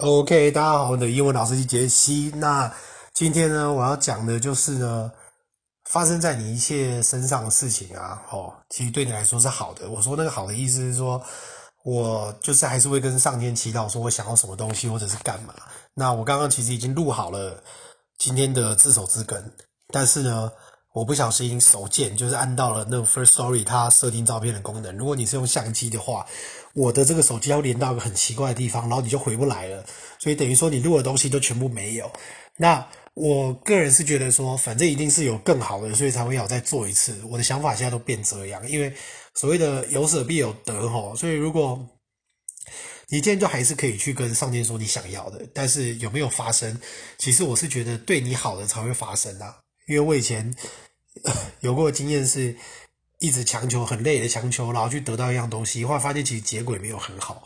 OK，大家好，我的英文老师是杰西。那今天呢，我要讲的就是呢，发生在你一切身上的事情啊，哦，其实对你来说是好的。我说那个好的意思是说，我就是还是会跟上天祈祷，说我想要什么东西或者是干嘛。那我刚刚其实已经录好了今天的自首之根，但是呢，我不小心手贱就是按到了那个 first story 它设定照片的功能。如果你是用相机的话，我的这个手机要连到一个很奇怪的地方，然后你就回不来了，所以等于说你录的东西都全部没有。那我个人是觉得说，反正一定是有更好的，所以才会要再做一次。我的想法现在都变这样，因为所谓的有舍必有得吼，所以如果你今天就还是可以去跟上天说你想要的，但是有没有发生？其实我是觉得对你好的才会发生啊，因为我以前有过经验是。一直强求，很累的强求，然后去得到一样东西，后来发现其实结果也没有很好，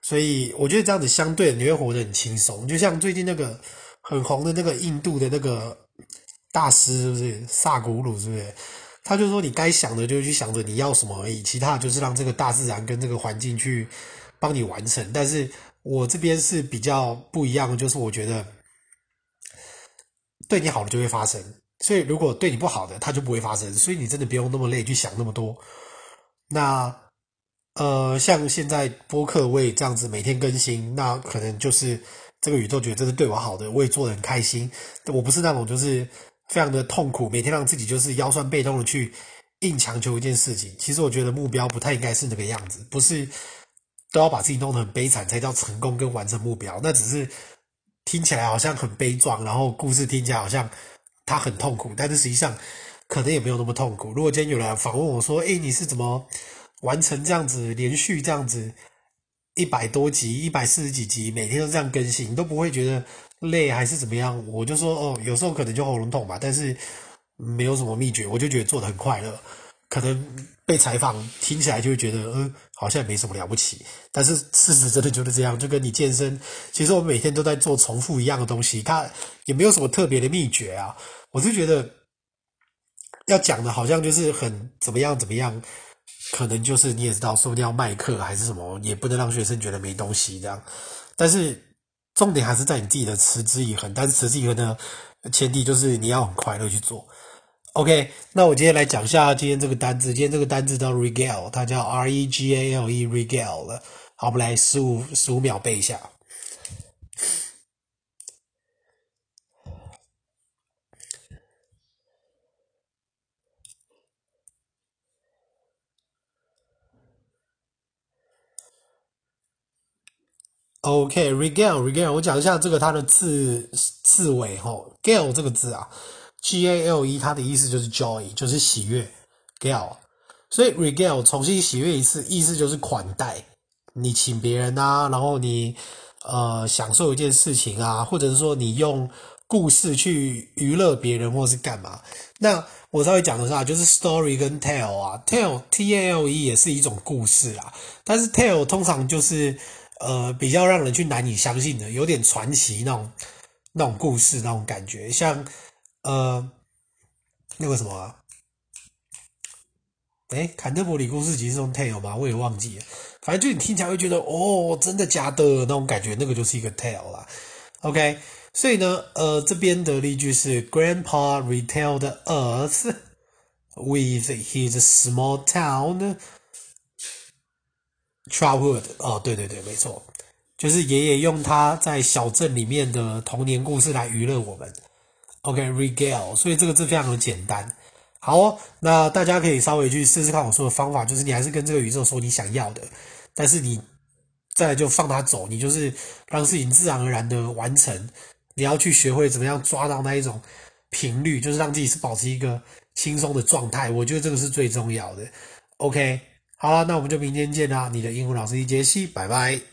所以我觉得这样子相对你会活得很轻松。就像最近那个很红的那个印度的那个大师，是不是萨古鲁？是不是？他就说你该想的就去想着你要什么而已，其他就是让这个大自然跟这个环境去帮你完成。但是我这边是比较不一样的，就是我觉得对你好的就会发生。所以，如果对你不好的，它就不会发生。所以，你真的不用那么累去想那么多。那，呃，像现在播客我也这样子每天更新，那可能就是这个宇宙觉得这是对我好的，我也做得很开心。我不是那种就是非常的痛苦，每天让自己就是腰酸背痛的去硬强求一件事情。其实我觉得目标不太应该是那个样子，不是都要把自己弄得很悲惨才叫成功跟完成目标。那只是听起来好像很悲壮，然后故事听起来好像。他很痛苦，但是实际上可能也没有那么痛苦。如果今天有人访问我说：“哎，你是怎么完成这样子连续这样子一百多集、一百四十几集，每天都这样更新，你都不会觉得累还是怎么样？”我就说：“哦，有时候可能就喉咙痛吧，但是没有什么秘诀，我就觉得做的很快乐。可能被采访听起来就会觉得，嗯，好像也没什么了不起。但是事实真的就是这样，就跟你健身，其实我每天都在做重复一样的东西，它也没有什么特别的秘诀啊。”我是觉得要讲的，好像就是很怎么样怎么样，可能就是你也知道，说不定要卖课还是什么，也不能让学生觉得没东西这样。但是重点还是在你自己的持之以恒。但是持之以恒的前提就是你要很快乐去做。OK，那我今天来讲一下今天这个单字。今天这个单字叫 regale，它叫 R E G A L E，regale。好，我们来十五十五秒背一下。ok regale regale 我讲一下这个它的字字尾吼，gale 这个字啊，G A L E，它的意思就是 joy，就是喜悦，gale，所以 regale 重新喜悦一次，意思就是款待，你请别人啊，然后你呃享受一件事情啊，或者是说你用故事去娱乐别人，或是干嘛。那我稍微讲的是啊，就是 story 跟 tale 啊，tale T A L E 也是一种故事啊，但是 tale 通常就是。呃，比较让人去难以相信的，有点传奇那种那种故事那种感觉，像呃那个什么、啊，诶，坎特伯里故事集是用 tale 吗？我也忘记了，反正就你听起来会觉得哦，真的假的那种感觉，那个就是一个 tale 啦。OK，所以呢，呃，这边的例句是 Grandpa retailed us with his small town。Childhood 哦，对对对，没错，就是爷爷用他在小镇里面的童年故事来娱乐我们。OK，regale，所以这个字非常的简单。好哦，那大家可以稍微去试试看我说的方法，就是你还是跟这个宇宙说你想要的，但是你再来就放他走，你就是让事情自然而然的完成。你要去学会怎么样抓到那一种频率，就是让自己是保持一个轻松的状态。我觉得这个是最重要的。OK。好了，那我们就明天见啦！你的英文老师杰西，拜拜。